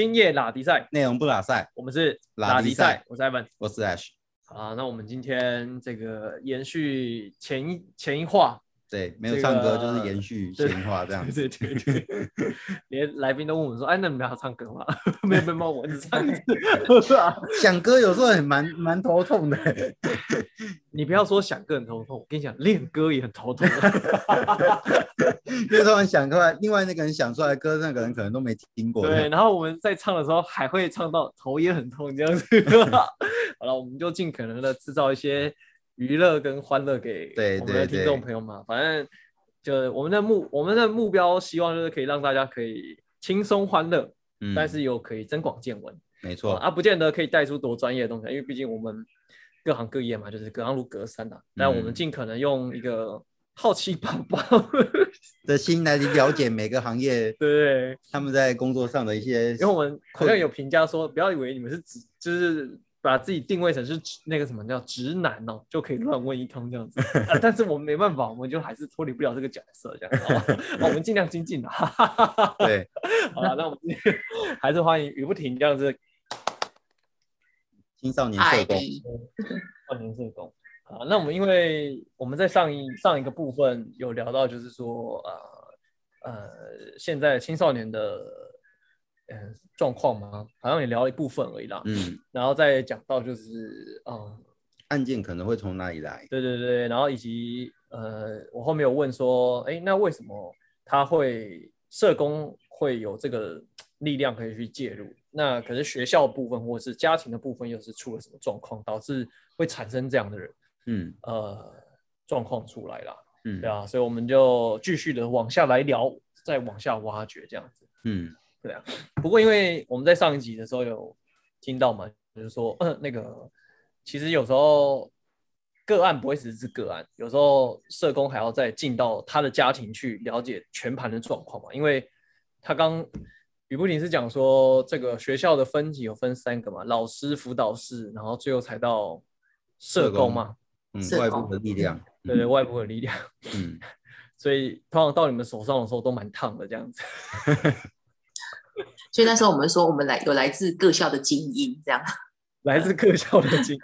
今夜拉迪赛，内容不拉赛，我们是拉迪赛我是 Evan。我是 Ash。好，那我们今天这个延续前一前一话，对，没有唱歌个就是延 续对闲话这样子。对对对，连来宾都问我们说：“哎，那你们要唱歌吗？” 没有没有我只唱一次。想歌有时候很蛮蛮头痛的。你不要说想歌很头痛，我跟你讲，练歌也很头痛。因为突然想出来，另外那个人想出来的歌，那个人可能都没听过。对，然后我们在唱的时候还会唱到头也很痛这样子。好了，我们就尽可能的制造一些娱乐跟欢乐给对我们的听众朋友嘛。反正就我们的目我们的目标，希望就是可以让大家可以轻松欢乐，嗯但是又可以增广见闻。没错，啊，不见得可以带出多专业的东西，因为毕竟我们各行各业嘛，就是隔行如隔山呐、但我们嗯尽可能用一个好奇宝宝，的心来了解每个行业 对，他们在工作上的一些因为我们好像有评价说，不要以为你们是只，就是把自己定位成是直那个什么叫直男哦，就可以乱问一通这样子。啊但是我们没办法，我们就还是脱离不了这个角色这样。好 吧我们尽量精进的。对好了，那我们今天还是欢迎雨不停这样子青少年社工。少年社工啊。那我们因为我们在上一上一个部分有聊到，就是说呃呃，现在青少年的呃状况嘛，好像也聊了一部分而已啦。嗯，然后再讲到就是嗯，案件可能会从哪里来？对对对，然后以及呃，我后面有问说，哎，那为什么他会社工会有这个力量可以去介入？那可是学校部分或者是家庭的部分又是出了什么状况，导致会产生这样的人嗯呃状况出来啦？嗯对啊，所以我们就继续的往下来聊，再往下挖掘这样子。嗯对啊，不过因为我们在上一集的时候有听到嘛，就是说、呃、那个其实有时候个案不会只是个案，有时候社工还要再进到他的家庭去了解全盘的状况嘛，因为他刚雨不停是讲说这个学校的分级有分三个嘛，老师、辅导室，然后最后才到社社工工嘛，嗯，外部的力量。对对，外部的力量，嗯，所以通常到你们手上的时候都蛮烫的这样子。所以那时候我们说我们来有来自各校的精英，这样。来自各校的精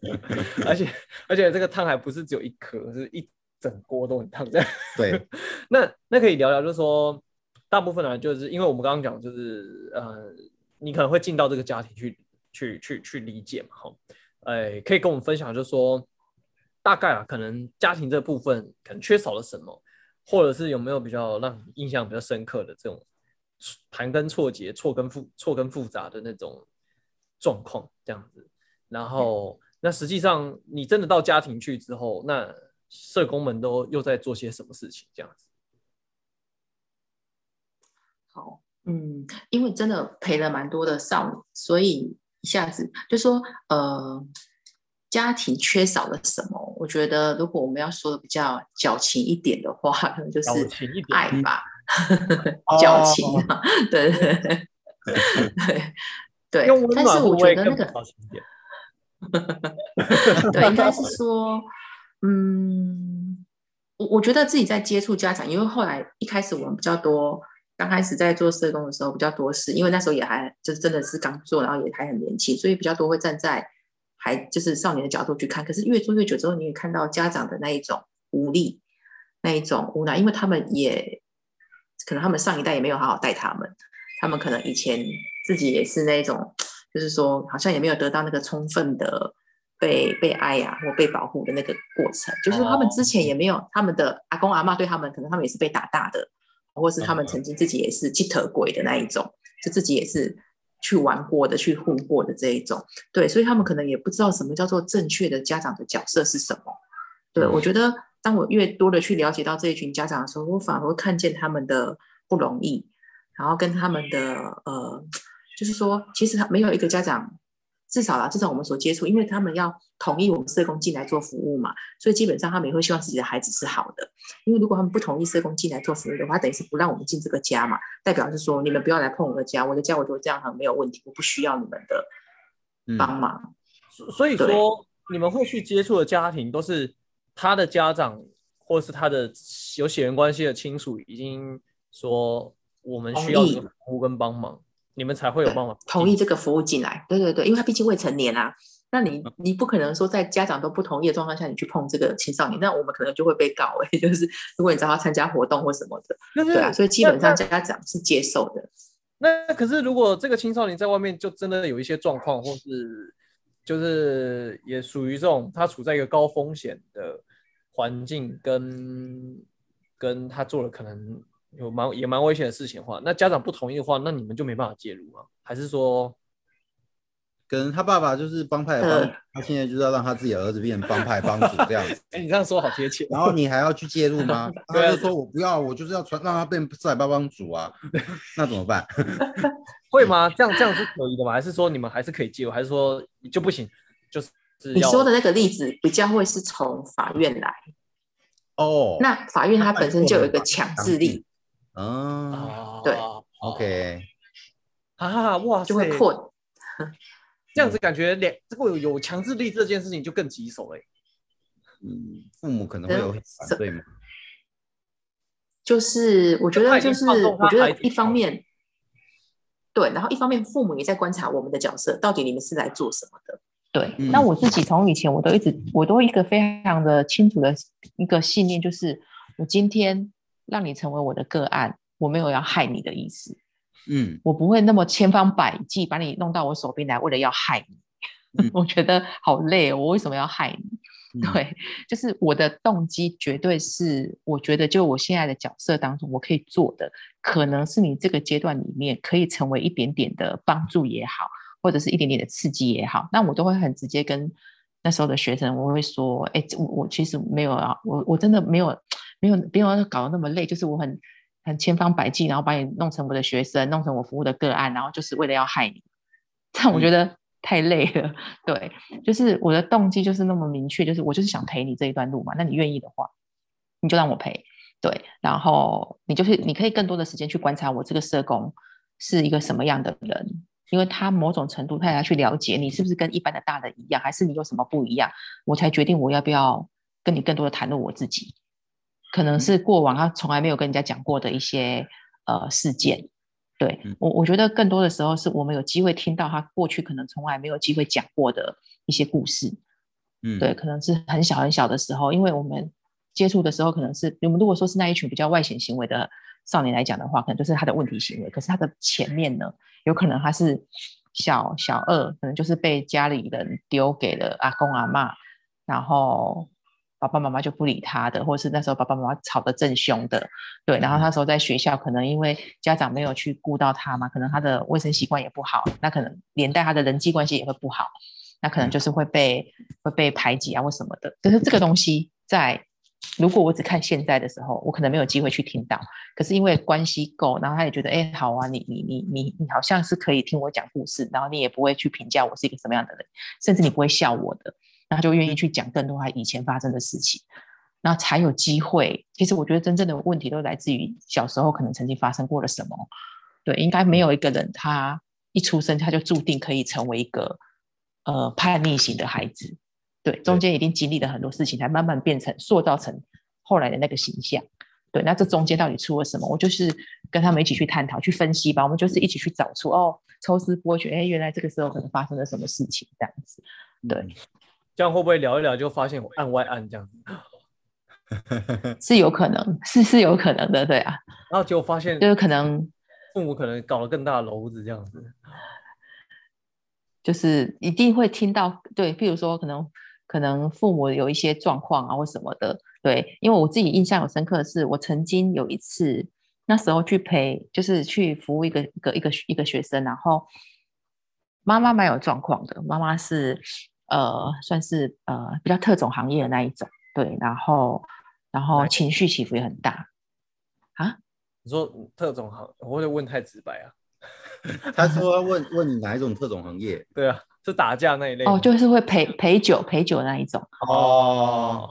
英，而且而且这个汤还不是只有一颗，是一整锅都很烫这样。对，那那可以聊聊，就是说大部分呢，就是因为我们刚刚讲，就是呃，你可能会进到这个家庭去去去去理解嘛，哈，哎，可以跟我们分享，就是说大概啊，可能家庭这部分可能缺少了什么，或者是有没有比较让你印象比较深刻的这种盘根错节、错根复错根复杂的那种状况，这样子。然后，那实际上你真的到家庭去之后，那社工们都又在做些什么事情？这样子。好，嗯，因为真的陪了蛮多的少女，所以一下子就说，呃，家庭缺少了什么？我觉得如果我们要说的比较矫情一点的话，可能就是爱吧，哦 矫情啊，对对对对对，但是我觉得那个。对，应该是说，嗯，我我觉得自己在接触家长，因为后来一开始我们比较多，刚开始在做社工的时候比较多是，因为那时候也还就是真的是刚做，然后也还很年轻，所以比较多会站在还就是少年的角度去看。可是越做越久之后，你也看到家长的那一种无力，那一种无奈，因为他们也可能他们上一代也没有好好带他们，他们可能以前自己也是那一种。就是说，好像也没有得到那个充分的被被爱呀、或被保护的那个过程。就是说他们之前也没有，他们的阿公阿妈对他们，可能他们也是被打大的，或是他们曾经自己也是鸡头鬼的那一种，就自己也是去玩过的、去混过的这一种。对，所以他们可能也不知道什么叫做正确的家长的角色是什么。对我觉得，当我越多的去了解到这一群家长的时候，我反而会看见他们的不容易，然后跟他们的呃。就是说，其实他没有一个家长，至少啦，至少我们所接触，因为他们要同意我们社工进来做服务嘛，所以基本上他们也会希望自己的孩子是好的。因为如果他们不同意社工进来做服务的话，等于是不让我们进这个家嘛，代表是说你们不要来碰我的家，我的家我就这样很没有问题，我不需要你们的帮忙。所所以说，你们会去接触的家庭都是他的家长，或是他的有血缘关系的亲属，已经说我们需要这个服务跟帮忙。你们才会有办法同意这个服务进来。对对对，因为他毕竟未成年啊，那你你不可能说在家长都不同意的状况下，你去碰这个青少年，那我们可能就会被告哎、就是如果你找他参加活动或什么的，对啊，所以基本上家长是接受的。那可是如果这个青少年在外面就真的有一些状况，或是就是也属于这种他处在一个高风险的环境跟跟他做了可能有蛮也蛮危险的事情的话，那家长不同意的话，那你们就没办法介入啊？还是说可能他爸爸就是帮派的帮主，他现在就是要让他自己的儿子变成帮派帮主这样子。哎、你这样说好贴切。然后你还要去介入吗？他就说我不要，我就是要传让他变赛帮帮主啊，那怎么办？会吗？这样这样是可以的吗？还是说你们还是可以介入？还是说就不行？就是要你说的那个例子比较会是从法院来，哦，那法院它本身就有一个强制力，嗯啊对，OK，啊，哇塞，就会破。这样子感觉两这个有有强制力这件事情就更棘手哎、嗯，父母可能会有反对吗？就是我觉得就是我觉得一方面，对，然后一方面父母也在观察我们的角色，到底你们是来做什么的。对，嗯。那我自己从以前我都一直我都一个非常的清楚的一个信念，就是我今天让你成为我的个案，我没有要害你的意思，嗯我不会那么千方百计把你弄到我手边来，为了要害你。嗯 我觉得好累哦，我为什么要害你？嗯对，就是我的动机绝对是，我觉得就我现在的角色当中，我可以做的，可能是你这个阶段里面可以成为一点点的帮助也好，或者是一点点的刺激也好，那我都会很直接跟那时候的学生，我会说，哎，我我其实没有啊，我我真的没有没有没有搞得那么累，就是我很很千方百计，然后把你弄成我的学生，弄成我服务的个案，然后就是为了要害你，这样我觉得太累了。对，就是我的动机就是那么明确，就是我就是想陪你这一段路嘛。那你愿意的话，你就让我陪。对，然后你就是你可以更多的时间去观察我这个社工是一个什么样的人，因为他某种程度他也要去了解你是不是跟一般的大人一样，还是你有什么不一样，我才决定我要不要跟你更多的谈论我自己。可能是过往他从来没有跟人家讲过的一些呃事件，对嗯。我我觉得更多的时候是我们有机会听到他过去可能从来没有机会讲过的一些故事，嗯，对，可能是很小很小的时候，因为我们接触的时候可能是我们如果说是那一群比较外显行为的少年来讲的话，可能就是他的问题行为，可是他的前面呢，有可能他是小小二，可能就是被家里人丢给了阿公阿嬷，然后爸爸妈妈就不理他的，或是那时候爸爸妈妈吵得正凶的，对，然后那时候在学校可能因为家长没有去顾到他嘛，可能他的卫生习惯也不好，那可能连带他的人际关系也会不好，那可能就是会被会被排挤啊或什么的。可是这个东西在如果我只看现在的时候，我可能没有机会去听到。可是因为关系够，然后他也觉得，哎，好啊，你你你你你好像是可以听我讲故事，然后你也不会去评价我是一个什么样的人，甚至你不会笑我的，那他就愿意去讲更多他以前发生的事情，那才有机会。其实我觉得真正的问题都来自于小时候可能曾经发生过了什么。对，应该没有一个人他一出生他就注定可以成为一个呃叛逆型的孩子。对，中间一定经历了很多事情，才慢慢变成塑造成后来的那个形象。对，那这中间到底出了什么？我就是跟他们一起去探讨、去分析吧。我们就是一起去找出哦，抽丝剥茧，哎，原来这个时候可能发生了什么事情，这样子。对，这样会不会聊一聊就发现我按外按这样子，是有可能，是是有可能的，对啊，然后结果发现就是可能父母可能搞了更大的篓子这样子，就是一定会听到，对，譬如说可能可能父母有一些状况啊或什么的，对，因为我自己印象有深刻的是，我曾经有一次那时候去陪，就是去服务一个一个一个一个学生，然后妈妈蛮有状况的，妈妈是呃算是呃比较特种行业的那一种，对，然后然后情绪起伏也很大啊，你说特种行，我会问太直白啊？他说问问你哪一种特种行业？对啊，是打架那一类哦，就是会陪陪酒陪酒那一种。哦，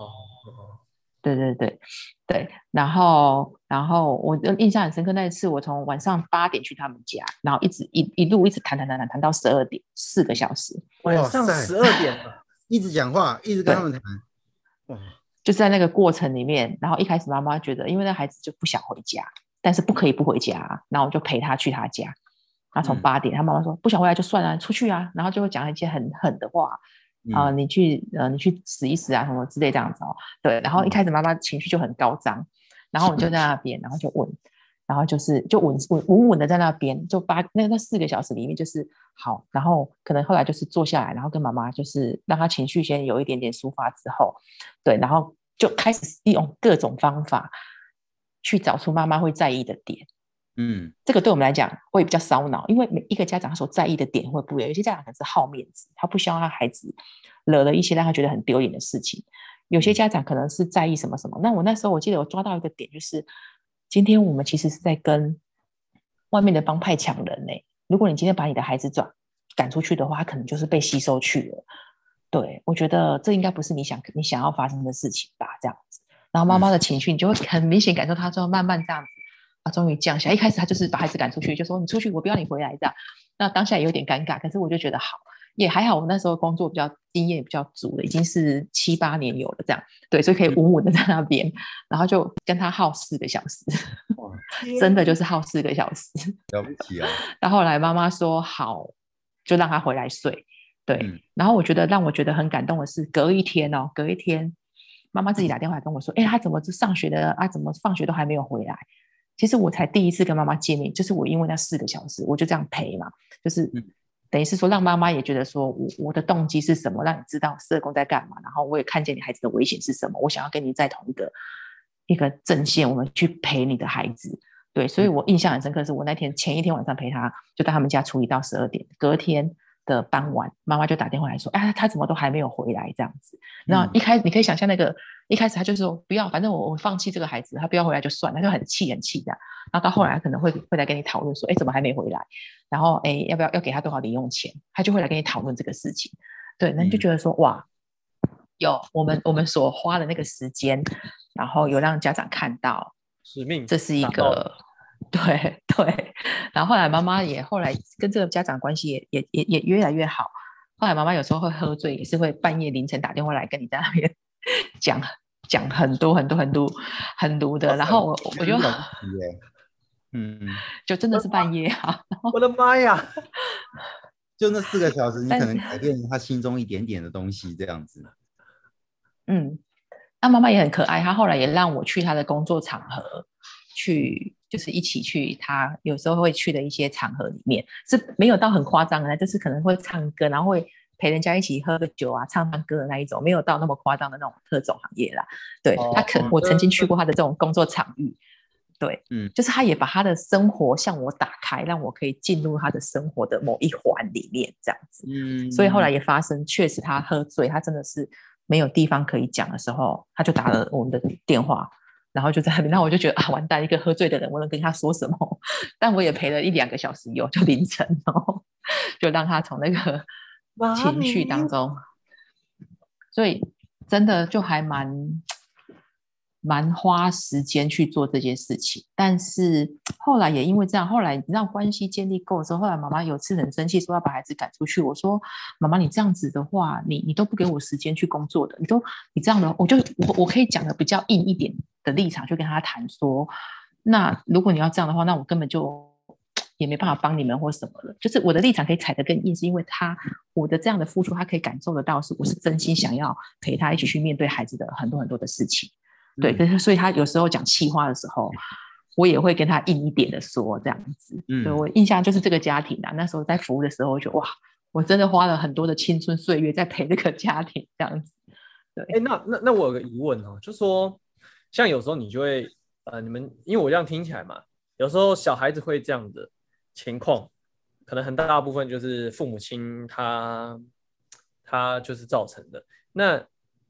对对对对，然后然后我的印象很深刻，那一次我从晚上八点去他们家，然后一直一一路一直谈谈谈谈谈到十二点，四个小时，晚上十二点了，一直讲话，一直跟他们谈。哇，就在那个过程里面，然后一开始妈妈觉得，因为那孩子就不想回家，但是不可以不回家，然后我就陪他去他家，然后从嗯。八点，他妈妈说不想回来就算了，出去啊，然后就会讲一些很狠的话啊、嗯你去呃你去死一死啊什么之类这样子哦。对，然后一嗯开始妈妈情绪就很高涨，然后我们就在那边，然后就问，然后就是就稳稳稳稳的在那边，就八那那四个小时里面就是好，然后可能后来就是坐下来，然后跟妈妈就是让她情绪先有一点点抒发之后，对，然后就开始利用各种方法去找出妈妈会在意的点。嗯这个对我们来讲会比较烧脑，因为每一个家长他所在意的点会不一样。有些家长可能是好面子，他不希望他孩子惹了一些让他觉得很丢脸的事情；有些家长可能是在意什么什么。那我那时候我记得我抓到一个点，就是今天我们其实是在跟外面的帮派抢人呢、如果你今天把你的孩子转赶出去的话，他可能就是被吸收去了。对我觉得这应该不是你想你想要发生的事情吧？这样子，然后妈妈的情绪你就会很明显感受她之后慢慢这样子。啊，终于降下来。一开始他就是把孩子赶出去，就说你出去，我不要你回来这样。那当下也有点尴尬，可是我就觉得好，也还好。我那时候工作比较经验比较足了，已经是七八年有了这样，对，所以可以稳稳的在那边，然后就跟他耗四个小时，真的就是耗四个小时。了不起啊！到后来妈妈说好，就让他回来睡。对，嗯然后我觉得让我觉得很感动的是，隔一天哦，隔一天，妈妈自己打电话来跟我说，哎，他怎么是上学的啊？怎么放学都还没有回来？其实我才第一次跟妈妈见面，就是我因为那四个小时，我就这样陪嘛，就是嗯等于是说让妈妈也觉得说我我的动机是什么，让你知道社工在干嘛，然后我也看见你孩子的危险是什么，我想要跟你在同一个一个阵线，我们去陪你的孩子。对，所以我印象很深刻，是我那天前一天晚上陪他，就在他们家处理到十二点，隔天的傍晚，妈妈就打电话来说，哎，他怎么都还没有回来这样子。那嗯一开始你可以想象那个一开始他就说不要，反正我我放弃这个孩子，他不要回来就算，他就很气很气这样。然后到后来他可能会会来跟你讨论说，哎，怎么还没回来？然后哎，要不要要给他多少零用钱？他就会来跟你讨论这个事情。对，那你就嗯觉得说哇，有我们我们所花的那个时间，然后有让家长看到，使命，这是一个对 对，然后后来妈妈也后来跟这个家长关系也也也也越来越好。后来妈妈有时候会喝醉，也是会半夜凌晨打电话来跟你在那边 讲讲很多很多很多很毒的，然后我我就很 嗯就真的是半夜啊，我的妈呀！就那四个小时，你可能改变他心中一点点的东西，这样子。嗯，那妈妈也很可爱，她后来也让我去她的工作场合去，就是一起去他有时候会去的一些场合里面，是没有到很夸张的，就是可能会唱歌，然后会陪人家一起喝个酒啊，唱唱歌的那一种，没有到那么夸张的那种特种行业啦。对他可哦，我曾经去过他的这种工作场域，对，嗯就是他也把他的生活向我打开，让我可以进入他的生活的某一环里面，这样子。嗯所以后来也发生，确实他喝醉，他真的是没有地方可以讲的时候，他就打了我们的电话，然后就在那边，那我就觉得啊，完蛋，一个喝醉的人，我能跟他说什么？但我也陪了一两个小时有，就凌晨哦，就让他从那个情绪当中，所以真的就还蛮蛮花时间去做这件事情，但是后来也因为这样，后来你知道关系建立够之后，后来妈妈有次很生气，说要把孩子赶出去。我说：“妈妈，你这样子的话，你你都不给我时间去工作的，你都你这样的，我就我我可以讲的比较硬一点的立场去跟他谈说，那如果你要这样的话，那我根本就也没办法帮你们或什么了。就是我的立场可以踩得更硬，是因为他我的这样的付出，他可以感受得到，是我是真心想要陪他一起去面对孩子的很多很多的事情。对，嗯可是所以他有时候讲气话的时候，我也会跟他硬一点的说这样子。嗯对我印象就是这个家庭啊，那时候在服务的时候，我觉得哇，我真的花了很多的青春岁月在陪这个家庭这样子。对哎、那那那我有个疑问哦，就说像有时候你就会呃，你们因为我这样听起来嘛，有时候小孩子会这样的情况，可能很大部分就是父母亲他他就是造成的。那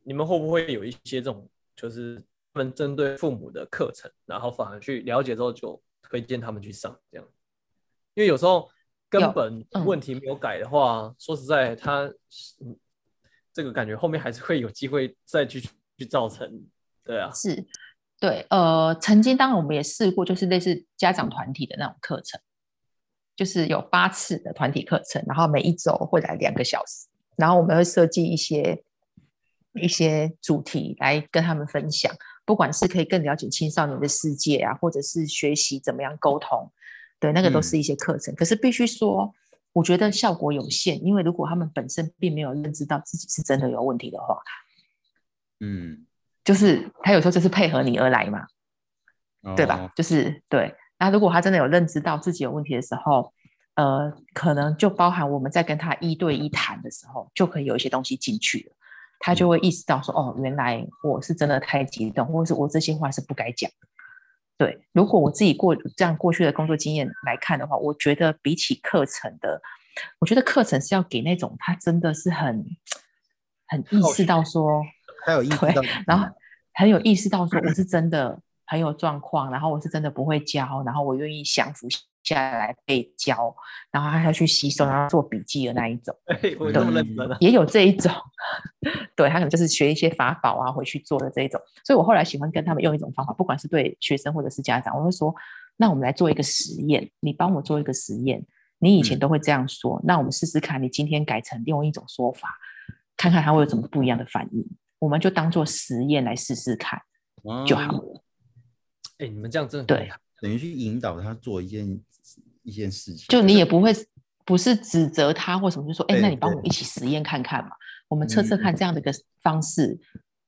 你们会不会有一些这种就是他们针对父母的课程，然后反而去了解之后就推荐他们去上这样？因为有时候根本嗯问题没有改的话，说实在，他嗯这个感觉后面还是会有机会再去去造成，对啊，是，对，呃，曾经当然我们也试过，就是类似家长团体的那种课程，就是有八次的团体课程，然后每一周会来两个小时，然后我们会设计一些一些主题来跟他们分享，不管是可以更了解青少年的世界啊，或者是学习怎么样沟通，对，那个都嗯是一些课程。可是必须说，我觉得效果有限，因为如果他们本身并没有认知到自己是真的有问题的话，嗯，就是他有时候就是配合你而来嘛，对吧？哦？就是对。那如果他真的有认知到自己有问题的时候，呃，可能就包含我们在跟他一对一谈的时候，就可以有一些东西进去了，他就会意识到说，哦，原来我是真的太激动，或者是我这些话是不该讲的。对，如果我自己过这样过去的工作经验来看的话，我觉得比起课程的，我觉得课程是要给那种他真的是很很意识到说，很有意识到，然后很有意识到说我是真的很有状况，然后我是真的不会教，然后我愿意降服下来被教，然后他要去吸收，然后做笔记的那一种，哎，我这么认真啊，也有这一种，对他可能就是学一些法宝啊回去做的这一种，所以我后来喜欢跟他们用一种方法，不管是对学生或者是家长，我会说，那我们来做一个实验，你帮我做一个实验，你以前嗯。都会这样说，那我们试试看，你今天改成另外一种说法，看看他会有什么不一样的反应，我们就当做实验来试试看就好哦了。哎，你们这样真的很对等于去引导他做一件一件事情，就你也不会不是指责他或什么，就说，哎，对那你帮对我一起实验看看嘛，我们测测嗯看这样的一个方式，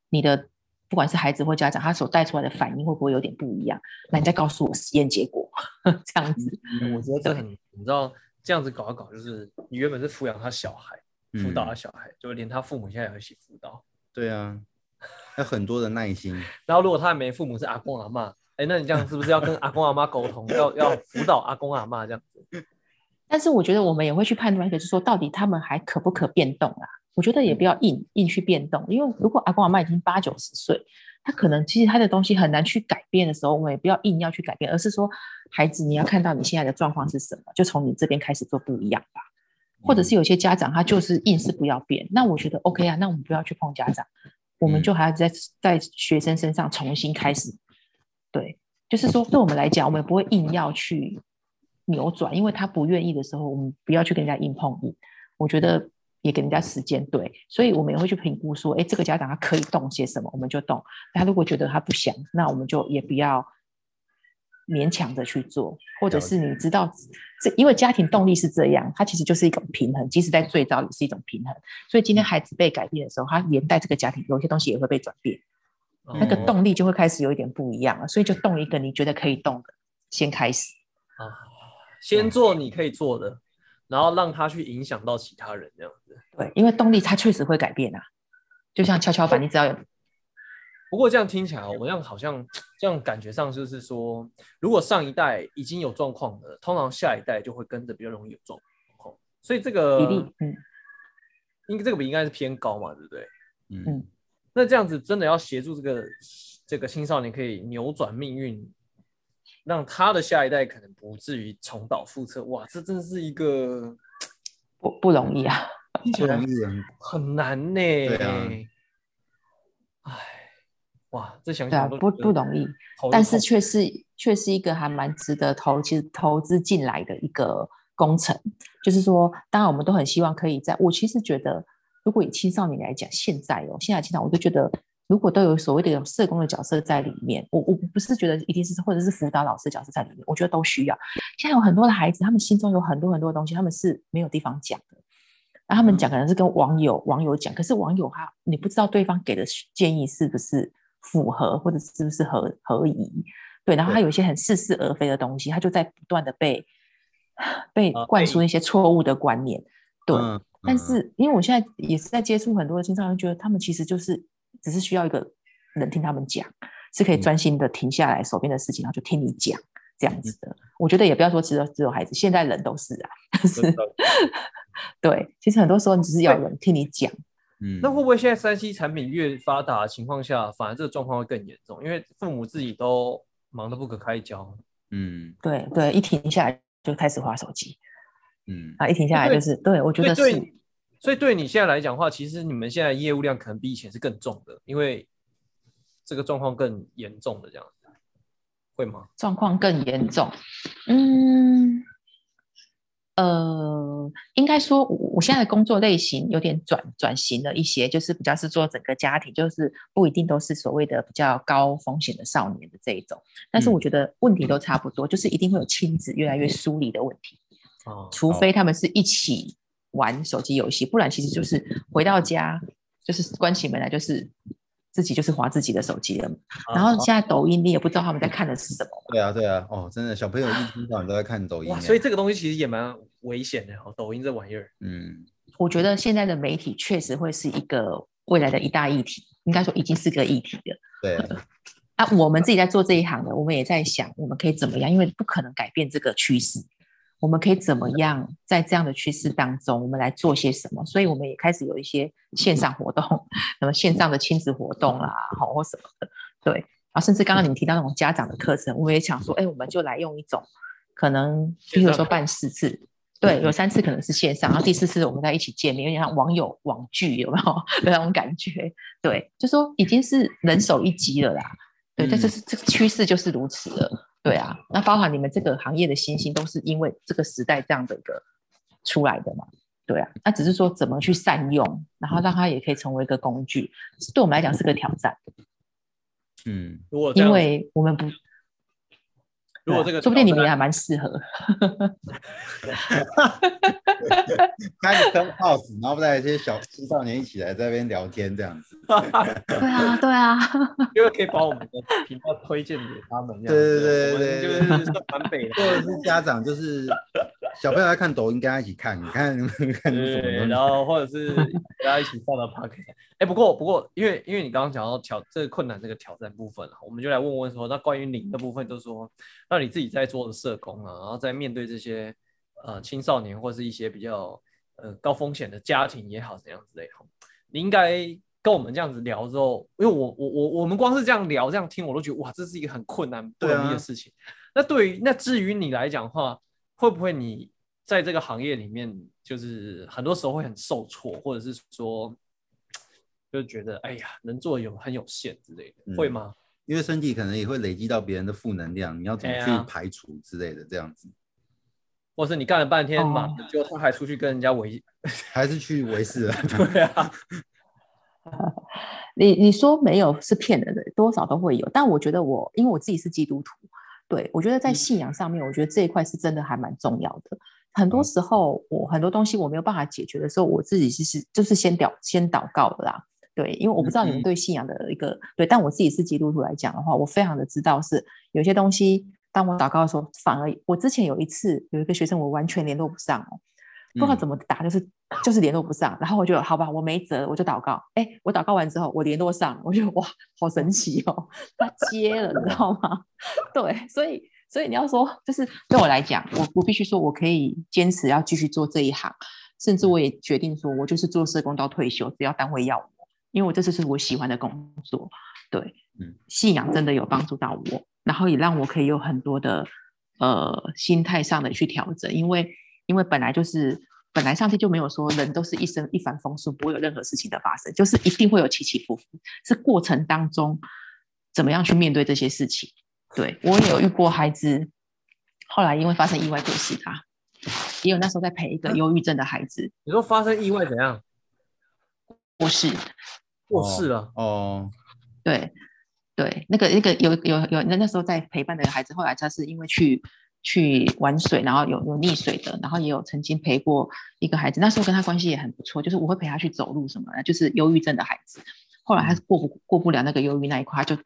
你的不管是孩子或家长，他所带出来的反应会不会有点不一样？那你再告诉我实验结果，这样子。嗯我觉得这很，你知道这样子搞一搞，就是你原本是抚养他小孩，辅导他嗯小孩，就连他父母现在也一起辅导。对啊，要很多的耐心。然后如果他没父母是阿公阿妈，哎，那你这样是不是要跟阿公阿妈沟通，要要辅导阿公阿妈这样子？但是我觉得我们也会去判断一个，就是说到底他们还可不可变动啊？我觉得也不要硬硬去变动，因为如果阿公阿妈已经八九十岁，他可能其实他的东西很难去改变的时候，我们也不要硬要去改变，而是说孩子你要看到你现在的状况是什么，就从你这边开始做不一样吧。或者是有些家长他就是硬是不要变，那我觉得 OK 啊，那我们不要去碰家长，我们嗯就还要在在学生身上重新开始。对，就是说对我们来讲，我们不会硬要去扭转，因为他不愿意的时候，我们不要去跟人家硬碰硬。我觉得也给人家时间，对，所以我们也会去评估说，哎，这个家长他可以动些什么，我们就动。他如果觉得他不想，那我们就也不要勉强的去做，或者是你知道，这因为家庭动力是这样，它其实就是一种平衡，即使在最早也是一种平衡。所以今天孩子被改变的时候，他连带这个家庭有些东西也会被转变，那个哦动力就会开始有一点不一样了。所以就动一个你觉得可以动的，先开始。啊，先做你可以做的，然后让他去影响到其他人这样子。对，因为动力它确实会改变啊，就像跷跷板，你只要有不过这样听起来，我这样好像这样感觉上就是说，如果上一代已经有状况的，通常下一代就会跟着比较容易有状况，所以这个比例，嗯，应该这个比应该是偏高嘛，对不对？嗯嗯那这样子真的要协助这个这个青少年可以扭转命运，让他的下一代可能不至于重蹈覆辙。哇，这真的是一个不不容易啊。不容易很很难呢。对啊唉，哇，这想对啊，不想都觉得不容易，但是却是却是一个还蛮值得投其实投资进来的一个工程。就是说，当然我们都很希望可以在，我其实觉得，如果以青少年来讲，现在哦，现在青少年我都觉得，如果都有所谓的有社工的角色在里面，我我不是觉得一定是或者是辅导老师角色在里面，我觉得都需要。现在有很多的孩子，他们心中有很多很多的东西，他们是没有地方讲的。那他们讲可能是跟网友网友讲，可是网友他你不知道对方给的建议是不是符合，或者是不是合合宜，对，然后他有一些很似是而非的东西，他就在不断的被 被啊灌被输一些错误的观念，对。嗯但是因为我现在也是在接触很多的青少年，觉得他们其实就是只是需要一个人听他们讲，是可以嗯专心的停下来手边的事情，然后就听你讲这样嗯子的。我觉得也不要说只有只有孩子，现在人都是啊，就是 对。其实很多时候你只是要有人听你讲，嗯那会不会现在三 C 产品越发达的情况下，反而这个状况会更严重？因为父母自己都忙得不可开交。嗯对对，一停下来就开始划手机嗯啊，一停下来就是对我觉得是所以对，你现在来讲的话，其实你们现在业务量可能比以前是更重的，因为这个状况更严重的这样子，会吗？状况更严重。嗯，呃，应该说，我我现在的工作类型有点转转型了一些，就是比较是做整个家庭，就是不一定都是所谓的比较高风险的少年的这一种。但是嗯我觉得问题都差不多，就是一定会有亲子越来越疏离的问题。哦，除非他们是一起玩手机游戏，不然其实就是回到家就是关起门来就是自己就是划自己的手机了。然后现在抖音你也不知道他们在看的是什么。对啊，对啊，哦，真的，小朋友一天到晚都在看抖音所以这个东西其实也蛮危险的哦，抖音这玩意儿。嗯，我觉得现在的媒体确实会是一个未来的一大议题，应该说已经是个议题了。对，啊，我们自己在做这一行的，我们也在想我们可以怎么样，因为不可能改变这个趋势，我们可以怎么样在这样的趋势当中，我们来做些什么？所以我们也开始有一些线上活动，什么线上的亲子活动啦，好或什么的，对。然后甚至刚刚你们提到那种家长的课程，我们也想说，哎，我们就来用一种可能，比如说办四次。对，有三次可能是线上，然后第四次我们在一起见面，有点像网友网聚，有没有 的那种感觉？对，就说已经是人手一机了啦。对，这嗯就是这个趋势就是如此了。对啊，那包含你们这个行业的新兴，都是因为这个时代这样的一个出来的嘛。对啊，那只是说怎么去善用，然后让它也可以成为一个工具，对我们来讲是个挑战，嗯，因如果因，为我们不，如果这个说不定你们也还蛮适合。开个 Clubhouse，然后带一些小青少年一起来在那边聊天这样子，对啊，对啊，因为可以把我们的频道推荐给他们，这样对子对对我们对就是算蛮北的或。者是家长就是小朋友在看抖音，跟他一起看，你看看什么对，东西然后或者是大家一起放到 p o c k e t 哎，不过不过，因为因为你刚刚讲到挑这个困难这个挑战部分啊，我们就来问问说，那关于您的部分，就是说，那你自己在做的社工啊，然后在面对这些呃青少年或是一些比较呃高风险的家庭也好，怎样之类的，你应该跟我们这样子聊之后，因为我我我我们光是这样聊这样听，我都觉得哇，这是一个很困难不容易的事情。那对于那至于你来讲的话，会不会你在这个行业里面，就是很多时候会很受挫，或者是说，就觉得哎呀，能做有很有限之类的，嗯会吗？因为身体可能也会累积到别人的负能量，你要怎么去排除之类的，这样子，或是你干了半天嘛哦，结果他还出去跟人家围，还是去维持了。对啊，你你说没有是骗人的，多少都会有。但我觉得我，因为我自己是基督徒，对我觉得在嗯信仰上面，我觉得这一块是真的还蛮重要的。很多嗯时候，我很多东西我没有办法解决的时候，我自己其实就是先祷先祷告的啦。对，因为我不知道你们嗯对信仰的一个对，但我自己是基督徒来讲的话，我非常的知道是有些东西，当我祷告的时候，反而我之前有一次有一个学生，我完全联络不上哦，不知道嗯怎么打，就是就是联络不上，然后我就好吧，我没辙，我就祷告。哎，我祷告完之后，我联络上，我觉得哇，好神奇哦，他接了，你知道吗？对，所以所以你要说，就是对我来讲，我我必须说我可以坚持要继续做这一行，甚至我也决定说我就是做社工到退休，只要单位要我，因为我这次是我喜欢的工作。对，嗯，信仰真的有帮助到我，然后也让我可以有很多的呃心态上的去调整，因为因为本来就是本来上帝就没有说人都是一生一帆风顺，不会有任何事情的发生，就是一定会有起起伏伏，是过程当中怎么样去面对这些事情。对我也有遇过孩子，后来因为发生意外过世他，也有那时候在陪一个忧郁症的孩子你说发生意外怎样？过世，过世了，哦，对对，那个那个有有有那那时候在陪伴的孩子，后来他是因为去去玩水，然后有有溺水的，然后也有曾经陪过一个孩子，那时候跟他关系也很不错，就是我会陪他去走路什么的，就是忧郁症的孩子。后来他过不过不了那个忧郁那一块，他就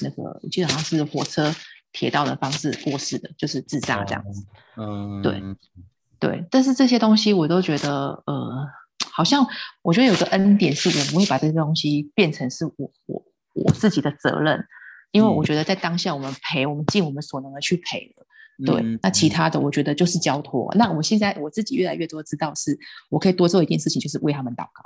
那个我记得好像是火车铁道的方式过世的，就是自杀这样子。嗯，对对，但是这些东西我都觉得，呃，好像我觉得有个恩典是我不会把这些东西变成是我我我自己的责任，因为我嗯觉得在当下我们陪，我们尽我们所能的去陪了。对，嗯那其他的我觉得就是交托。那我现在我自己越来越多知道，是我可以多做一件事情，就是为他们祷告。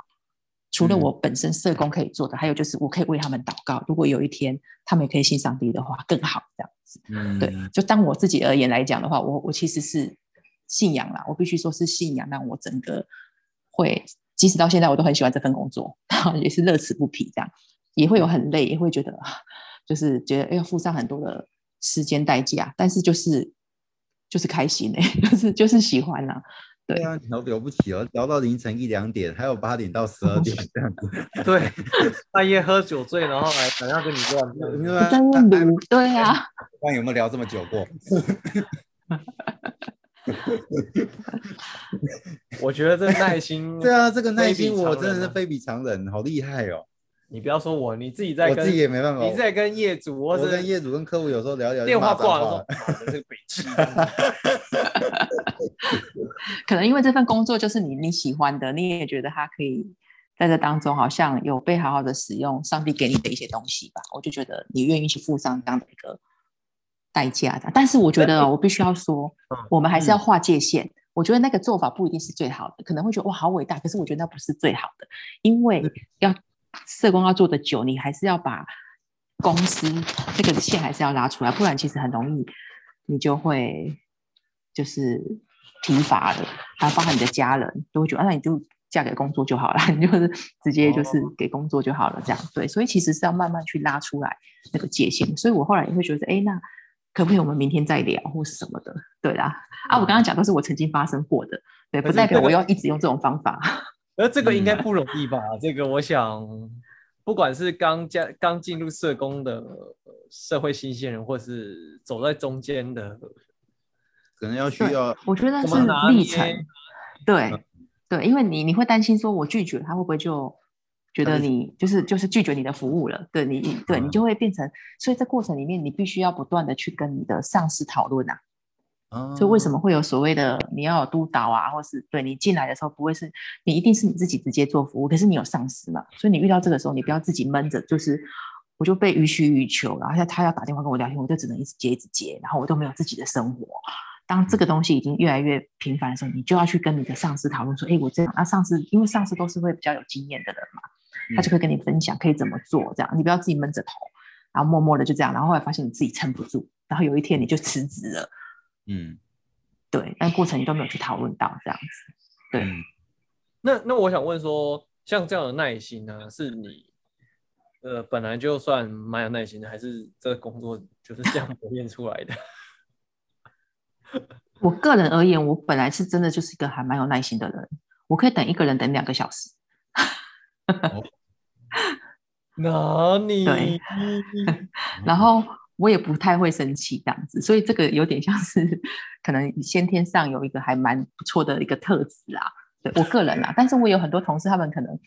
除了嗯我本身社工可以做的，还有就是我可以为他们祷告。如果有一天他们也可以信上帝的话，更好这样子。嗯对，就当我自己而言来讲的话，我我其实是信仰啦，我必须说是信仰让我整个会，即使到现在我都很喜欢这份工作，也是乐此不疲这样，也会有很累，也会觉得就是觉得要付上很多的时间代价，但是就是就是开心哎、就是就是喜欢呐、对对啊，你好了不起哦，聊到凌晨一两点，还有八点到十二点这样子，对，半夜喝酒醉，然后来想要跟你乱聊。对吧？在问炉，对啊，不然有没有聊这么久过？我觉得这耐心，对啊，这个耐心我真的是非比常人，好厉害哦！你不要说我，你自己在跟我自己也没办法，你在跟业主或者我跟业主跟客户有时候聊聊，电话挂了这个北气。可能因为这份工作就是你你喜欢的，你也觉得它可以在这当中好像有被好好的使用上帝给你的一些东西吧，我就觉得你愿意去付上这样的一个代价的。但是我觉得哦我必须要说嗯，我们还是要划界限。我觉得那个做法不一定是最好的，可能会觉得哇好伟大，可是我觉得那不是最好的，因为要社工要做的久，你还是要把公司这个线还是要拉出来，不然其实很容易你就会就是疲乏了，还有包含你的家人都会觉得，啊那你就嫁给工作就好了，你就是直接就是给工作就好了，这样。对，所以其实是要慢慢去拉出来那个界限，所以我后来也会觉得，哎，那可不可以我们明天再聊或是什么的？对啦，啊，我刚刚讲都是我曾经发生过的，对，不代表我要一直用这种方法。而这个应该不容易吧？这个我想，不管是刚加刚进入社工的呃社会新鲜人，或是走在中间的，可能要需要我觉得是历程，对对，因为你你会担心说，我拒绝他会不会就觉得你就是就是拒绝你的服务了？对你对你嗯就会变成，所以这过程里面你必须要不断的去跟你的上司讨论啊。啊所以为什么会有所谓的你要有督导啊，或是对你进来的时候不会是你一定是你自己直接做服务，可是你有上司嘛，所以你遇到这个时候，你不要自己闷着，就是我就被予取予求，然后他他要打电话跟我聊天，我就只能一直接一直接，然后我都没有自己的生活。当这个东西已经越来越频繁的时候，你就要去跟你的上司讨论说，哎，我这样，那上司因为上司都是会比较有经验的人嘛，他就会跟你分享可以怎么做，这样你不要自己闷着头，然后默默的就这样，然后后来发现你自己撑不住，然后有一天你就辞职了。嗯对，但过程你都没有去讨论到这样子。对嗯那那我想问说，像这样的耐心呢、是你呃本来就算蛮有耐心的，还是这个工作就是这样磨练出来的？我个人而言，我本来是真的就是一个还蛮有耐心的人，我可以等一个人等两个小时。哪里？对然后我也不太会生气这样子，所以这个有点像是 可能先天上有一个还蛮不错的一个特质啊。对我个人啦，但是我有很多同事，他们可能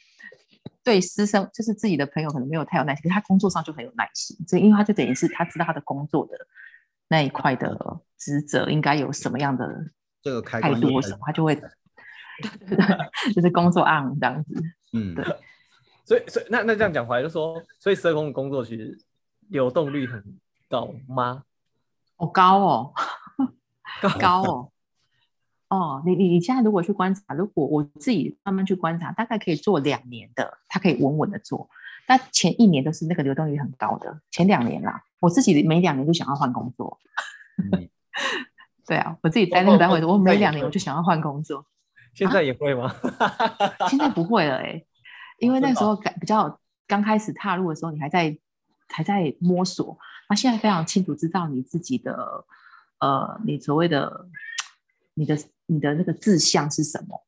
对师生就是自己的朋友可能没有太有耐心，可是他工作上就很有耐心，所以因为他就等于是他知道他的工作的那一块的职责应该有什么样的这个态度或什么，他就会对对对，就是工作 on 这样子。嗯对所以所以那那这样讲回来，就说，所以社工的工作其实流动率很高吗？哦，高哦，高高哦。哦，你你你现在如果去观察，如果我自己慢慢去观察，大概可以做两年的，他可以稳稳的做。但前一年都是那个流动率很高的，前两年啦，我自己每两年就想要换工作。嗯 对啊，我自己在那个单位，我每两年我就想要换工作。现在也会吗？现在不会了哎、因为那时候感比较刚开始踏入的时候，你还在还在摸索。那现在非常清楚知道你自己的呃，你所谓的你的你的那个志向是什么。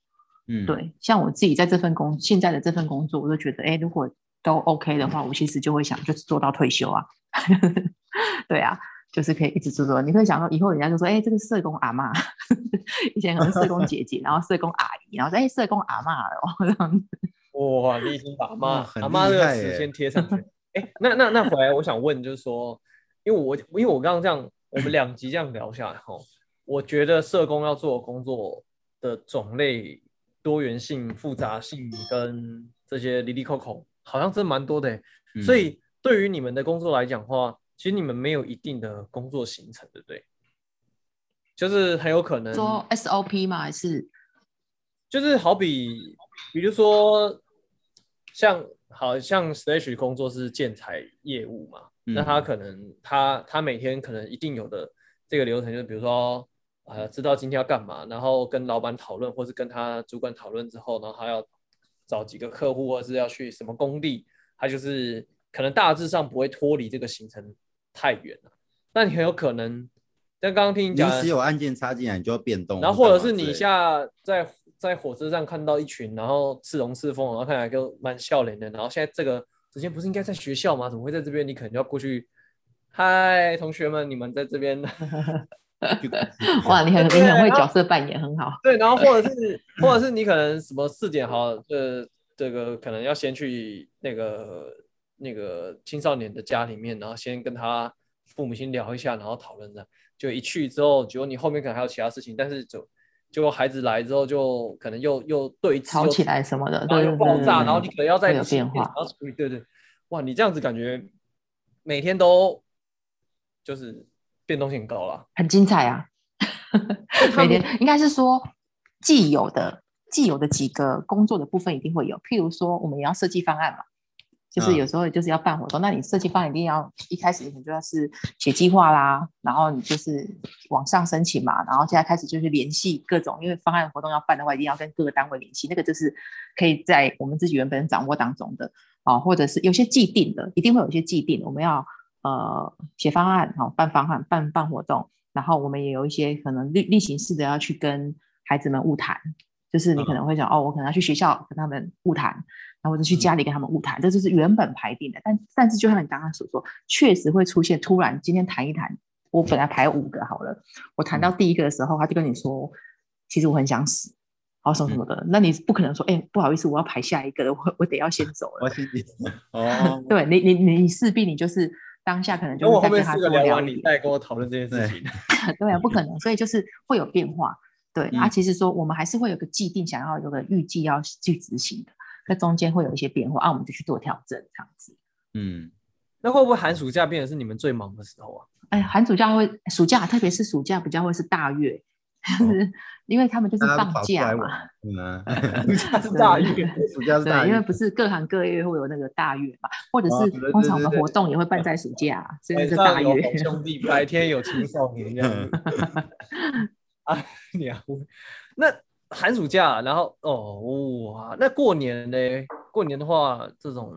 嗯，对，像我自己在这份工现在的这份工作，我就觉得，哎，如果都 OK 的话，我其实就会想就是做到退休啊。对啊，就是可以一直做做。你会想到，以后人家就说，哎，这个社工阿嬷，以前可能社工姐姐，然后社工阿姨，然后说，哎，社工阿嬷了，这样子。哇，你已经把阿妈阿妈这个厉害耶词先贴上去。哎、那那那回来，我想问，就是说，因为我因为我刚刚这样，我们两集这样聊下来哈，我觉得社工要做的工作的种类、多元性、复杂性跟这些里里扣扣，好像真蛮多的所以对于你们的工作来讲的话，其实你们没有一定的工作行程，对不对？就是很有可能说 SOP 吗？还是就是好比，比如说，像好像 Stage 工作是建材业务嘛，那他嗯可能他他每天可能一定有的这个流程，就是比如说，呃，知道今天要干嘛，然后跟老板讨论，或是跟他主管讨论之后，然后他要找几个客户，或者是要去什么工地，他就是可能大致上不会脱离这个行程太远了，那你很有可能但刚刚听你讲的临时，有案件插进来，你就要变动，然后或者是你下在在火车上看到一群，然后赤龙赤凤，然后看起来就蛮笑脸的，然后现在这个时间不是应该在学校吗？怎么会在这边？你可能就要过去，嗨，同学们，你们在这边。就 哇，你很你很会角色扮演，很好。对，然后或者是或者是你可能什么四点好，呃，这个可能要先去那个那个青少年的家里面，然后先跟他父母亲聊一下，然后讨论的。就一去之后，结果你后面可能还有其他事情，但是就结果孩子来之后，就可能又又对吵起来什么的，然后对对又爆炸，然后你可能要再有变化然后处理，对对，哇，你这样子感觉每天都就是变动性很高了。很精彩啊。每天应该是说既有的既有的几个工作的部分一定会有，譬如说我们也要设计方案嘛，就是嗯。有时候就是要办活动，那你设计方案一定要一开始你可能就要是写计划啦，然后你就是往上申请嘛，然后现在开始就是联系各种，因为方案活动要办的话，一定要跟各个单位联系，那个就是可以在我们自己原本掌握当中的啊，或者是有些既定的，一定会有一些既定，我们要呃写方案，好、办方案，办办活动，然后我们也有一些可能例例行式的要去跟孩子们物谈，就是你可能会讲、哦，我可能要去学校跟他们晤谈，然后我就去家里跟他们晤谈，这就是原本排定的。但但是就像你刚刚所说，确实会出现突然今天谈一谈，我本来排五个好了，我谈到第一个的时候，他就跟你说，其实我很想死。好什么什么的，那你不可能说，哎、不好意思，我要排下一个了，我我得要先走了。我先 哦，对你，你你势必你就是当下可能就等我后面是再跟他四个聊聊一点。你再跟我讨论这件事情。对啊，不可能，所以就是会有变化。对，啊，嗯其实说我们还是会有个既定想要有个预计要去执行的，在中间会有一些变化，啊，我们就去做调整这样子。嗯，那会不会寒暑假变成是你们最忙的时候啊？哎，寒暑假会暑假，特别是暑假比较会是大月，就是因为他们就是放假嘛，嗯啊，它是大月，暑假是大对，因为不是各行各业会有那个大月嘛，或者是通常我们活动也会办在暑假，所以是大月。兄弟，白天有青少年这样子。啊，你啊，那寒暑假，然后哦哇，那过年呢？过年的话，这种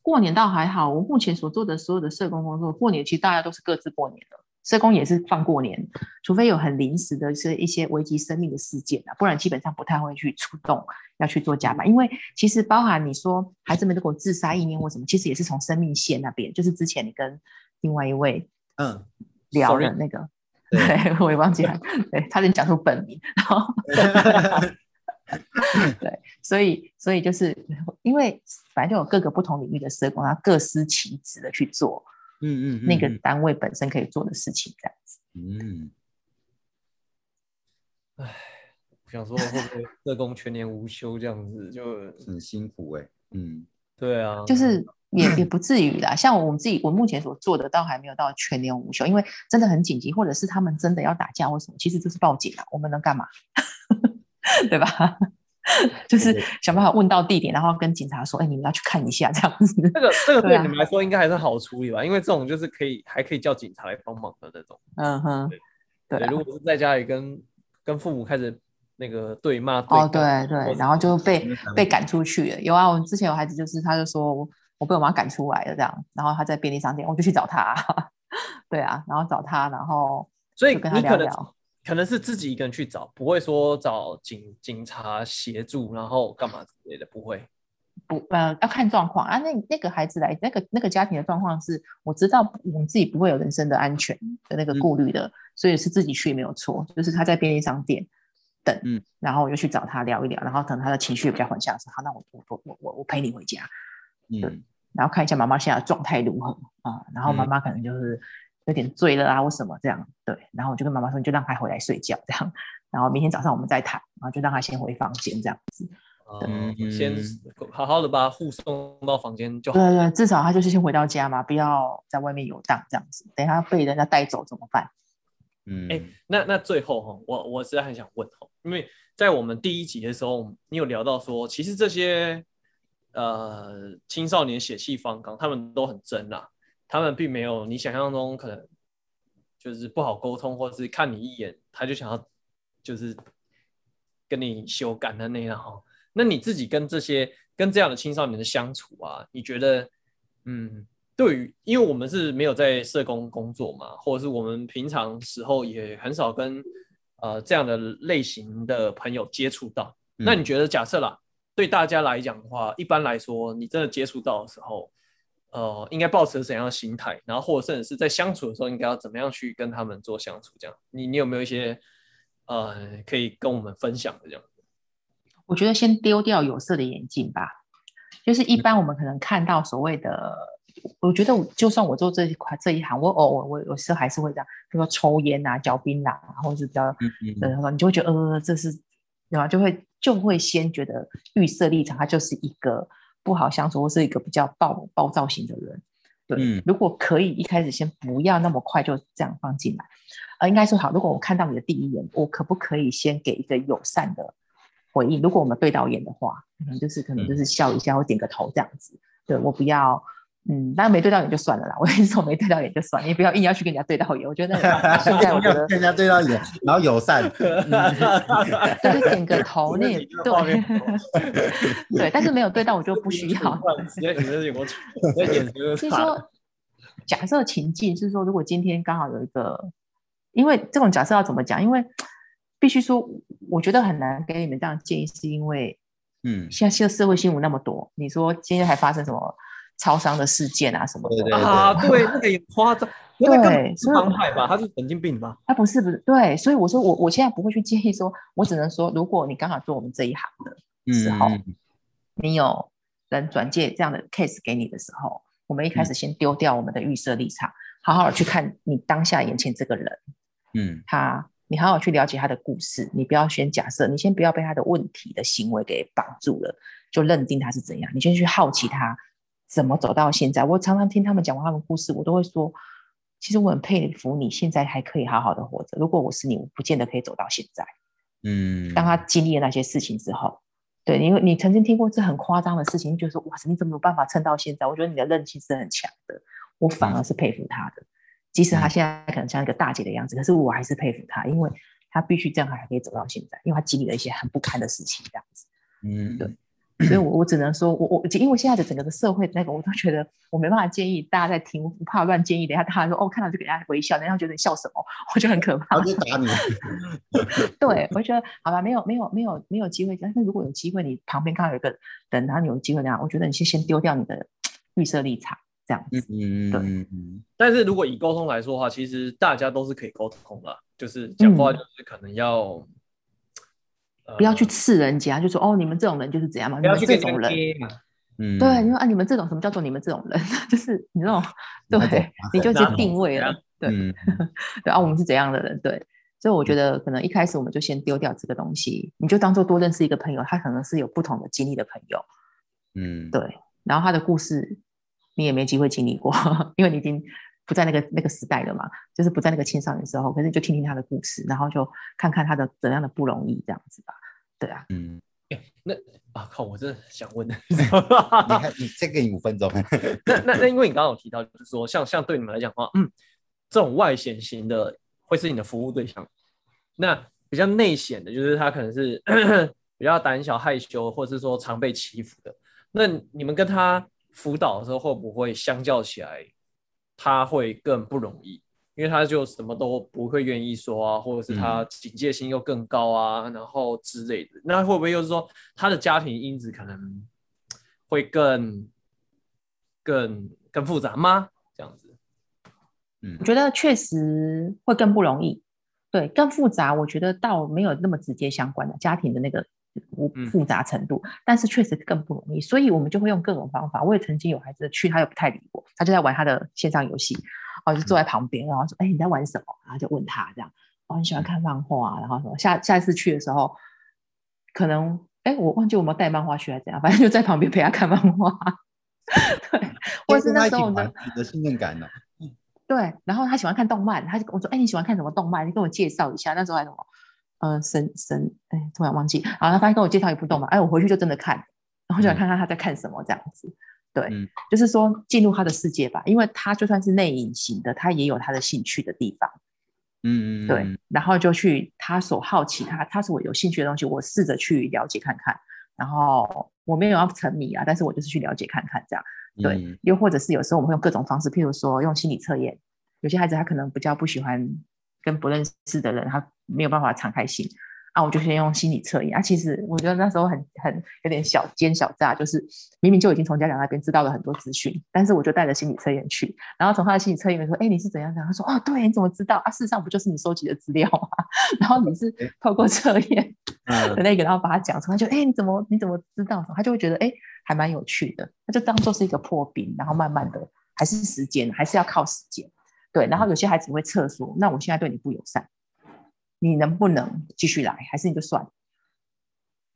过年倒还好，我目前所做的所有的社工工作，过年其实大家都是各自过年的，社工也是放过年，除非有很临时的是一些危及生命的事件啊，不然基本上不太会去出动要去做加班，因为其实包含你说孩子们如果自杀意念或什么，其实也是从生命线那边，就是之前你跟另外一位嗯，聊的那个。对对，我也忘记了，对，差点讲出本名，然后 对，所以所以就是因为反正就有各个不同领域的社工，他各司其职的去做嗯嗯，那个嗯单位本身可以做的事情，这样子。嗯，我想说会不会社工全年无休这样子？就很辛苦哎，嗯，对啊，就是也也不至于啦。像我们自己，我目前所做的，倒还没有到全年无休，因为真的很紧急，或者是他们真的要打架或什么，其实就是报警啊，我们能干嘛？对吧？就是想办法问到地点，然后跟警察说：“哎、你们要去看一下，这样子。这个这 个对你们来说应该还是好处理吧，因为这种就是可以还可以叫警察来帮忙的那种。”嗯哼，对啊如果是在家里跟跟父母开始那个对骂对哦，干对对，然后就被被赶出去了。有啊，我们之前有孩子，就是他就说我我被我妈赶出来了这样，然后她在便利商店，我就去找她，对啊，然后找她，然后所以就跟他你可能聊聊。可能是自己一个人去找，不会说找警警察协助，然后干嘛之类的，不会。不呃要看状况啊。那那个孩子来，那个那个家庭的状况是，我知道我们自己不会有人身的安全的那个嗯顾虑的，所以是自己去没有错。就是他在便利商店等，嗯然后我就去找他聊一聊，然后等他的情绪比较缓下的时候，好，那我我我我我我陪你回家，嗯然后看一下妈妈现在的状态如何啊，然后妈嗯妈可能就是有点醉了啊或什么这样，对，然后我就跟妈妈说，你就让她回来睡觉这样，然后明天早上我们再谈，然后就让她先回房间这样子。嗯，嗯先好好的把他护送到房间就好。对对，至少他就是先回到家嘛，不要在外面游荡这样子。等一下被人家带走怎么办？嗯，哎那那最后哈，我我实在很想问哈，因为在我们第一集的时候，你有聊到说，其实这些呃青少年血气方刚，他们都很真啦，他们并没有你想象中可能就是不好沟通，或者是看你一眼他就想要就是跟你修改的那样哈。那你自己跟这些跟这样的青少年的相处啊，你觉得嗯对于，因为我们是没有在社工工作嘛，或者是我们平常时候也很少跟呃这样的类型的朋友接触到。那你觉得，假设啦，对大家来讲的话，一般来说，你真的接触到的时候，呃，应该保持怎样的心态？然后或者甚至是在相处的时候，应该要怎么样去跟他们做相处？这样，你你有没有一些呃可以跟我们分享的这样？我觉得先丢掉有色的眼镜吧，就是一般我们可能看到所谓的，我觉得就算我做这一块这一行，我偶尔我有时候还是会这样，比如说抽烟啊、嚼槟榔，或者是比较，呃，你就会觉得呃，这是，然后就会就会先觉得预设立场，他就是一个不好相处或是一个比较暴暴躁型的人。对，如果可以一开始先不要那么快就这样放进来，呃，应该说好，如果我看到你的第一眼，我可不可以先给一个友善的？回应，如果我们对导演的话，可能就是可能就是笑一下或点个头这样子。对我不要，嗯，当然没对到眼就算了啦。我跟你说没对到眼就算，你不要硬要去跟人家对到眼。我觉得 现在我觉得跟人家对到眼，然后友善，就点个头那也对，对，但是没有对到我就不需要。直接直接眼是说，假设情境是说，如果今天刚好有一个，因为这种假设要怎么讲？因为必须说，我觉得很难给你们这样建议，是因为，嗯，现在现在社会新闻那么多，你说今天还发生什么超商的事件啊什么的啊？对，那个也夸张，对，是帮派吧？他是神经病吧？他不是不是，对，所以我说我我现在不会去建议说，我只能说，如果你刚好做我们这一行的时候，你有人转介这样的 case 给你的时候，我们一开始先丢掉我们的预设立场，好好的去看你当下眼前这个人，嗯，他。你好好去了解他的故事，你不要先假设，你先不要被他的问题的行为给绑住了，就认定他是怎样。你先去好奇他怎么走到现在。我常常听他们讲完他们故事，我都会说，其实我很佩服你现在还可以好好的活着。如果我是你，我不见得可以走到现在。嗯，当他经历了那些事情之后，对，因为你曾经听过这很夸张的事情，就觉得说，哇塞，你怎么有办法撑到现在？我觉得你的韧性是很强的，我反而是佩服他的。即使他现在可能像一个大姐的样子，可是我还是佩服他，因为他必须这样，还可以走到现在，因为他经历了一些很不堪的事情，这样子。嗯，对。所以，我我只能说，我我因为现在的整个的社会那个，我都觉得我没办法建议大家在听，不怕乱建议。等下大家说哦，看到就给大家微笑，等下觉得你笑什么，我觉得很可怕。我就打你。对，我觉得好吧，没有没有没有没有机会。但是如果有机会，你旁边刚好有一个等他有机会那样，我觉得你先先丢掉你的预设立场。这样子，嗯嗯，对。但是如果以沟通来说的话，其实大家都是可以沟通的，就是讲话就是可能要不要去刺人家，就说哦，你们这种人就是怎样嘛，不要去这种人，嗯，对，你说啊，你们这种什么叫做你们这种人，就是你这种，对，你就直接定位了，对，对啊，我们是怎样的人，对，所以我觉得可能一开始我们就先丢掉这个东西，你就当做多认识一个朋友，他可能是有不同的经历的朋友，嗯，对，然后他的故事。你也没机会经历过，因为你已经不在那个那个时代了嘛，就是不在那个青少年时候。可是就听听他的故事，然后就看看他的怎样的不容易这样子吧。对啊，嗯，那啊靠，我真的想问，你看你再给你五分钟。那那那，因为你刚刚有提到，就是说像像对你们来讲的话，嗯，这种外显型的会是你的服务对象，那比较内显的，就是他可能是 比较胆小害羞，或者是说常被欺负的。那你们跟他。辅导的时候会不会相较起来，他会更不容易，因为他就什么都不会愿意说啊，或者是他警戒心又更高啊，然后之类的。那会不会又是说他的家庭因子可能会更更更复杂吗？这样子，嗯，我觉得确实会更不容易，对，更复杂。我觉得倒没有那么直接相关的家庭的那个。复复杂程度，但是确实更不容易，所以我们就会用各种方法。我也曾经有孩子去，他又不太理我，他就在玩他的线上游戏，哦，就坐在旁边，然后说：“哎，你在玩什么？”然后就问他这样，哦，很喜欢看漫画，然后什么下下一次去的时候，可能哎，我忘记我们带漫画去还是怎样，反正就在旁边陪他看漫画。对，或是那时候的你的信任感呢？对，然后他喜欢看动漫，他就跟我说：“哎，你喜欢看什么动漫？你跟我介绍一下。”那时候还什么？呃，神神，哎，突然忘记。然后他跟我介绍一部动漫，哎，我回去就真的看，然后就想看看他在看什么这样子。对，就是说进入他的世界吧，因为他就算是内隐型的，他也有他的兴趣的地方。嗯嗯，对。然后就去他所好奇，他他是我有兴趣的东西，我试着去了解看看。然后我没有要沉迷啊，但是我就是去了解看看这样。对，嗯又或者是有时候我们会用各种方式，譬如说用心理测验，有些孩子他可能比较不喜欢跟不认识的人，他没有办法敞开心。啊，我就先用心理测验啊。其实我觉得那时候很很有点小奸小诈，就是明明就已经从家长那边知道了很多资讯，但是我就带着心理测验去，然后从他的心理测验里面说，哎，你是怎样怎样？他说，哦，对，你怎么知道啊？事实上不就是你收集的资料吗？然后你是透过测验的嗯那个，然后把它讲出来，就哎，你怎么你怎么知道？他就会觉得哎，还蛮有趣的，他就当做是一个破冰，然后慢慢的还是时间，还是要靠时间。对，然后有些孩子会测说，那我现在对你不友善，你能不能继续来，还是你就算了？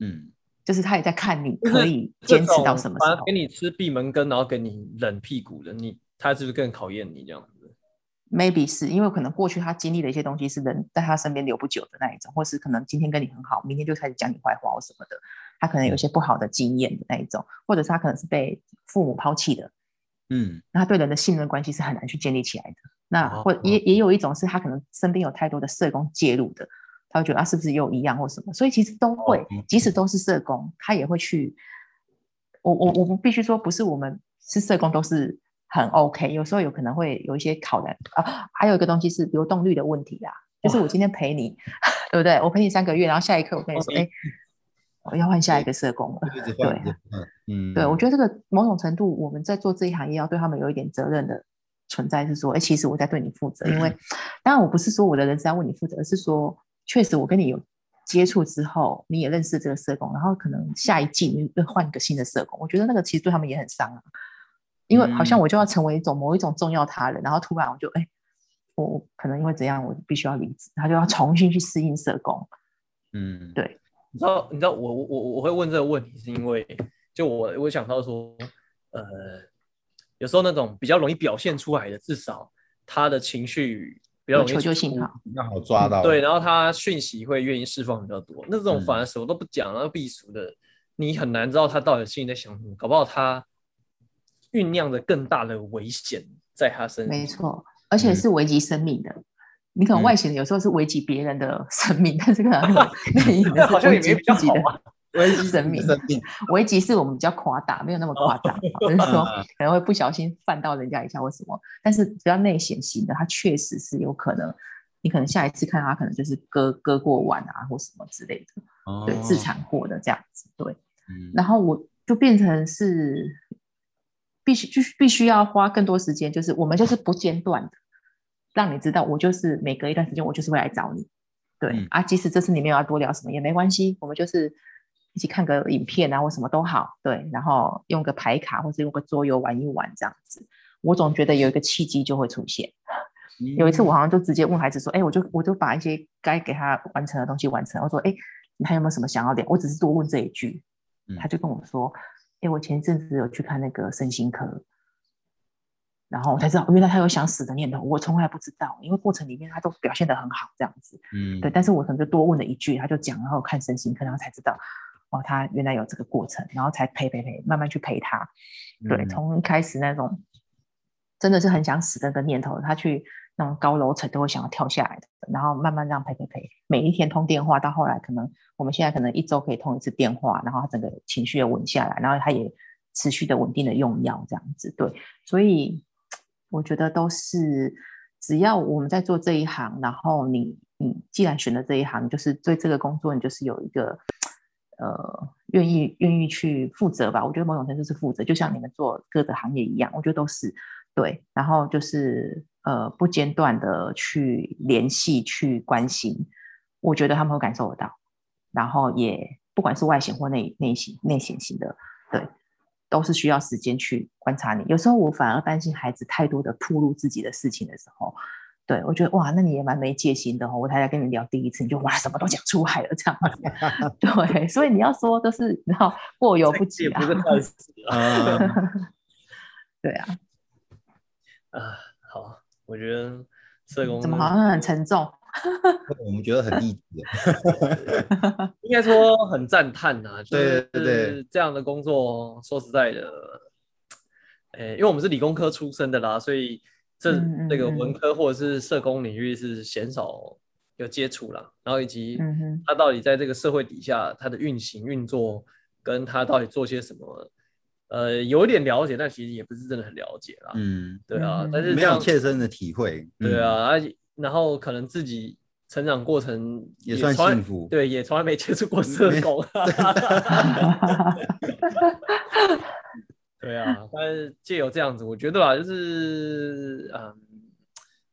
嗯，就是他也在看你可以坚持到什么时候给。你吃闭门羹，然后给你冷屁股的，你他是不是更考验你这样子？maybe 是因为可能过去他经历的一些东西是人在他身边留不久的那一种，或是可能今天跟你很好，明天就开始讲你坏话或什么的，他可能有一些不好的经验的那一种，或者是他可能是被父母抛弃的，嗯那他对人的信任关系是很难去建立起来的。那哦或也也有一种是他可能身边有太多的社工介入的，他会觉得啊是不是又一样或什么，所以其实都会即使都是社工，他也会去。我我我们必须说，不是我们是社工都是很 OK，有时候有可能会有一些考量啊。还有一个东西是流动率的问题啦，就是我今天陪你，对不对？我陪你三个月，然后下一刻我跟你说，哎，我要换下一个社工了。对嗯，对，我觉得这个某种程度，我们在做这一行业要对他们有一点责任的存在，是说，哎，其实我在对你负责，因为当然我不是说我的人生要为你负责，而是说，确实我跟你有接触之后，你也认识这个社工，然后可能下一季你又换一个新的社工，我觉得那个其实对他们也很伤啊，因为好像我就要成为一种某一种重要他人，然后突然我就哎，我我可能因为怎样，我必须要离职，他就要重新去适应社工，嗯，对。你知道，你知道我我我我会问这个问题，是因为就我我想到说，呃，有时候那种比较容易表现出来的，至少他的情绪比较容易有求救出信号。比较好抓到，对，然后他讯息会愿意释放比较多。那这种嗯反而什么都不讲，然后避俗的，你很难知道他到底心里在想什么，搞不好他酝酿着更大的危险在他身上。没错，而且嗯是危及生命的。你可能嗯外显的有时候是危及别人的生命，但是可能内隐的好是危及像也没比较自己的好啊危机生命。生命，危及是我们比较夸大，没有那么夸张，就是说嗯。可能会不小心犯到人家一下或什么。但是比较内显型的，他确实是有可能，你可能下一次看到他可能就是割割过腕啊或什么之类的，对，自哦，残过的这样子，对。嗯。然后我就变成是必须就是必须要花更多时间，就是我们就是不间断的，让你知道我就是每隔一段时间我就是会来找你，对、嗯。啊，即使这次你没有要多聊什么也没关系，我们就是一起看个影片啊或什么都好，对，然后用个牌卡或者用个桌游玩一玩这样子，我总觉得有一个契机就会出现。有一次我好像就直接问孩子说，哎、我就我就把一些该给他完成的东西完成，我说，哎、你还有没有什么想要聊？我只是多问这一句，嗯。他就跟我说，哎、我前一阵子有去看那个身心科，然后我才知道原来他有想死的念头，我从来不知道，因为过程里面他都表现得很好这样子，嗯，对，但是我可能就多问了一句，他就讲，然后看身心科，然后才知道，哦，他原来有这个过程，然后才陪陪陪，慢慢去陪他，对，嗯。从一开始那种真的是很想死的那个念头，他去那种高楼层都会想要跳下来的，然后慢慢这样陪陪陪，每一天通电话，到后来可能我们现在可能一周可以通一次电话，然后他整个情绪也稳下来，然后他也持续的稳定的用药这样子，对，所以我觉得都是只要我们在做这一行，然后你你既然选了这一行，就是对这个工作你就是有一个。呃，愿意愿意去负责吧？我觉得某种程度是负责，就像你们做各个行业一样，我觉得都是对。然后就是呃，不间断的去联系、去关心，我觉得他们会感受得到。然后也不管是外显或内内显内显型的，对，都是需要时间去观察你。有时候我反而担心孩子太多的暴露自己的事情的时候，对我觉得哇，那你也蛮没戒心的哦。我才来跟你聊第一次，你就哇什么都讲出来了这样子，对，所以你要说都是你知道过犹不及啊也不，是啊。啊，对啊，啊，好，我觉得社工怎么好像很沉重？我们觉得很励志，应该说很赞叹呐，就对是对对这样的工作，说实在的，诶，因为我们是理工科出身的啦，所以这嗯嗯这个嗯文科或者是社工领域是鲜少有接触啦，然后以及嗯哼，它到底在这个社会底下他的运行运作，跟他到底做些什么，呃有一点了解，但其实也不是真的很了解啦。嗯，对啊但是没有切身的体会。嗯，对啊，啊然后可能自己成长过程也算幸福对，也从来没接触过社工。对啊，但是借由这样子，我觉得吧，就是嗯，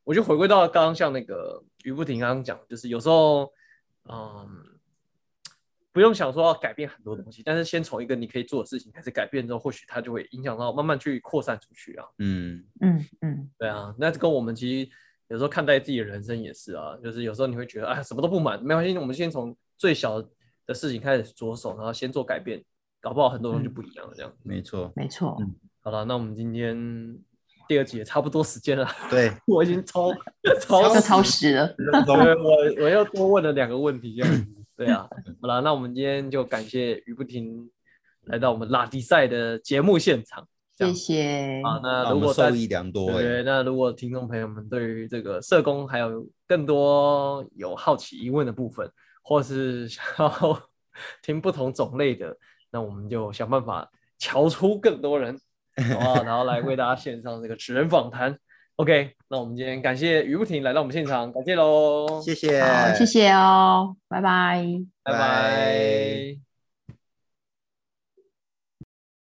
我就回归到刚刚像那个于不停刚刚讲，就是有时候嗯，不用想说要改变很多东西，但是先从一个你可以做的事情开始改变之后，或许它就会影响到慢慢去扩散出去啊。嗯，嗯嗯，对啊，那跟我们其实有时候看待自己的人生也是啊，就是有时候你会觉得哎什么都不满，没关系，我们先从最小的事情开始着手，然后先做改变，搞不好很多东西就不一样了。这样，没错，没错，嗯好了，那我们今天第二集也差不多时间了，对，我已经超 超超时了。对我我又多问了两个问题，这样子。对啊，好了，那我们今天就感谢于不停来到我们拉迪赛的节目现场。谢谢。啊，那如果大受益良多对，那如果听众朋友们对于这个社工还有更多有好奇疑问的部分，或是想要听不同种类的，那我们就想办法瞧出更多人，好不好？然后来为大家献上这个纸人访谈。OK，那我们今天感谢于不停来到我们现场，感谢喽，谢谢，好，谢谢哦，拜拜。拜拜拜